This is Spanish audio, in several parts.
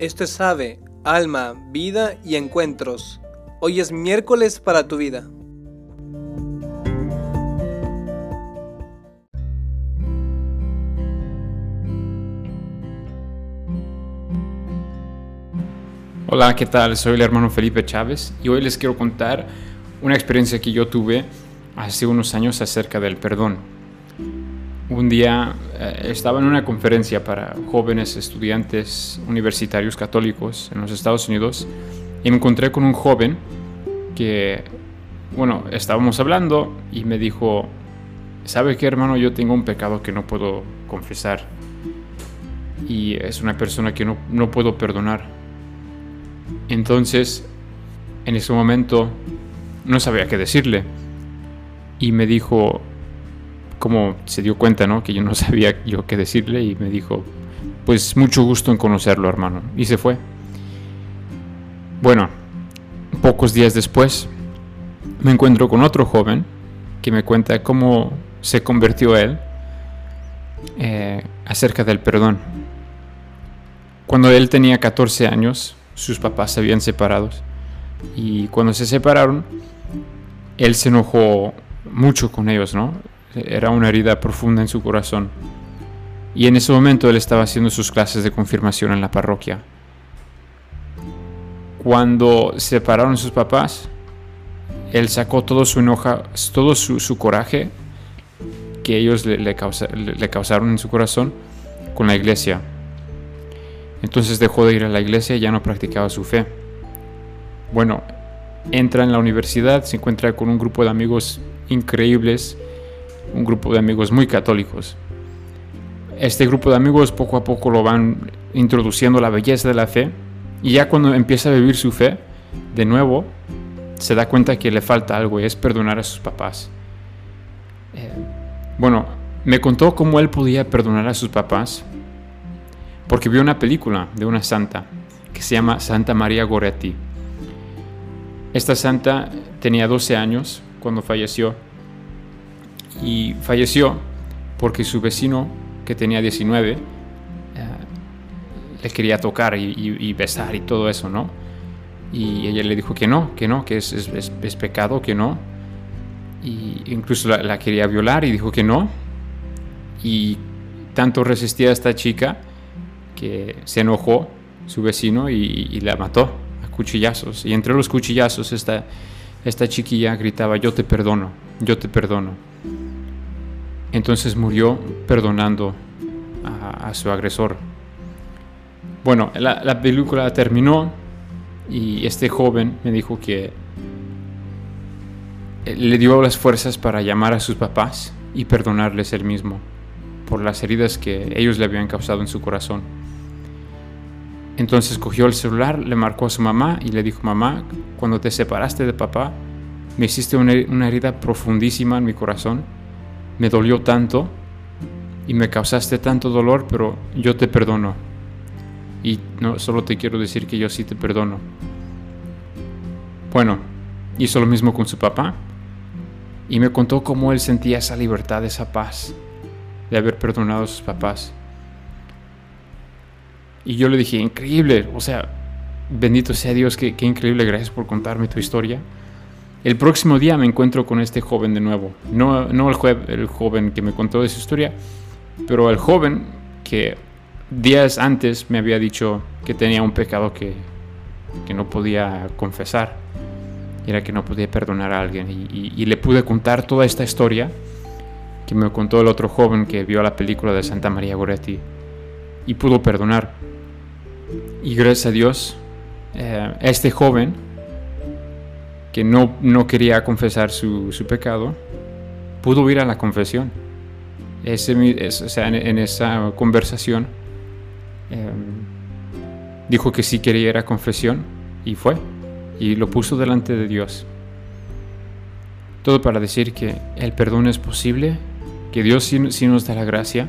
Esto es Ave, Alma, Vida y Encuentros. Hoy es miércoles para tu vida. Hola, ¿qué tal? Soy el hermano Felipe Chávez y hoy les quiero contar una experiencia que yo tuve hace unos años acerca del perdón. Un día eh, estaba en una conferencia para jóvenes estudiantes universitarios católicos en los Estados Unidos y me encontré con un joven que, bueno, estábamos hablando y me dijo, ¿sabe qué hermano? Yo tengo un pecado que no puedo confesar y es una persona que no, no puedo perdonar entonces, en ese momento, no sabía qué decirle. Y me dijo, como se dio cuenta, ¿no? Que yo no sabía yo qué decirle y me dijo, pues mucho gusto en conocerlo, hermano. Y se fue. Bueno, pocos días después, me encuentro con otro joven que me cuenta cómo se convirtió él eh, acerca del perdón. Cuando él tenía 14 años, sus papás se habían separado. Y cuando se separaron, él se enojó mucho con ellos, ¿no? Era una herida profunda en su corazón. Y en ese momento él estaba haciendo sus clases de confirmación en la parroquia. Cuando se separaron sus papás, él sacó todo su enoja, todo su, coraje que ellos le, le causaron en su corazón con la iglesia. Entonces dejó de ir a la iglesia y ya no practicaba su fe. Bueno, entra en la universidad, se encuentra con un grupo de amigos increíbles, un grupo de amigos muy católicos. Este grupo de amigos poco a poco lo van introduciendo la belleza de la fe y ya cuando empieza a vivir su fe, de nuevo, se da cuenta que le falta algo y es perdonar a sus papás. Eh, bueno, me contó cómo él podía perdonar a sus papás porque vio una película de una santa que se llama Santa María Goretti. Esta santa tenía 12 años cuando falleció y falleció porque su vecino que tenía 19 eh, le quería tocar y, besar y todo eso, ¿no? Y ella le dijo que no, que no, que es, pecado, que no. Y incluso la, quería violar y dijo que no. Y tanto resistía a esta chica que se enojó su vecino y, la mató a cuchillazos. Y entre los cuchillazos esta, esta chiquilla gritaba, yo te perdono, yo te perdono. Entonces murió perdonando a, su agresor. Bueno, la, la, película terminó y este joven me dijo que le dio las fuerzas para llamar a sus papás y perdonarles él mismo por las heridas que ellos le habían causado en su corazón. Entonces cogió el celular, le marcó a su mamá y le dijo, mamá, cuando te separaste de papá, me hiciste una, herida profundísima en mi corazón, me dolió tanto y me causaste tanto dolor, pero yo te perdono. Y no solo te quiero decir que yo sí te perdono. Bueno, hizo lo mismo con su papá y me contó cómo él sentía esa libertad, esa paz de haber perdonado a sus papás. Y yo le dije, increíble, o sea, bendito sea Dios, qué, increíble, gracias por contarme tu historia. El próximo día me encuentro con este joven de nuevo, no, no el, el joven que me contó de su historia, pero el joven que días antes me había dicho que tenía un pecado que, que no podía confesar, era que no podía perdonar a alguien. Y, y, le pude contar toda esta historia que me contó el otro joven que vio la película de Santa María Goretti y pudo perdonar. Y gracias a Dios, eh, este joven que no, no quería confesar su, su, pecado, pudo ir a la confesión. Ese, o sea, en, esa conversación em, dijo que sí quería ir a confesión y fue. Y lo puso delante de Dios. Todo para decir que el perdón es posible, que Dios sí, nos da la gracia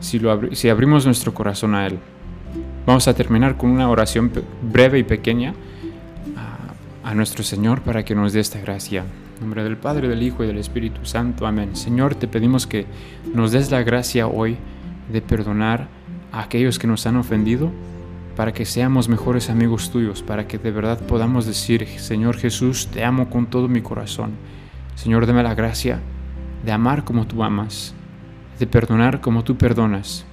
si, lo si abrimos nuestro corazón a Él. Vamos a terminar con una oración breve y pequeña a, nuestro Señor para que nos dé esta gracia. En nombre del Padre, del Hijo y del Espíritu Santo. Amén. Señor, te pedimos que nos des la gracia hoy de perdonar a aquellos que nos han ofendido, para que seamos mejores amigos tuyos, para que de verdad podamos decir, Señor Jesús, te amo con todo mi corazón. Señor, dame la gracia de amar como tú amas, de perdonar como tú perdonas.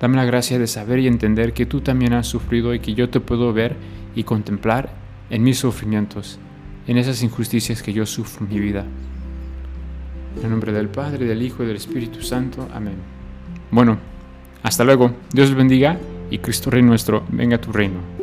Dame la gracia de saber y entender que tú también has sufrido y que yo te puedo ver y contemplar en mis sufrimientos, en esas injusticias que yo sufro en mi vida. En el nombre del Padre, del Hijo y del Espíritu Santo. Amén. Bueno, hasta luego. Dios les bendiga y Cristo Rey nuestro, venga a tu reino.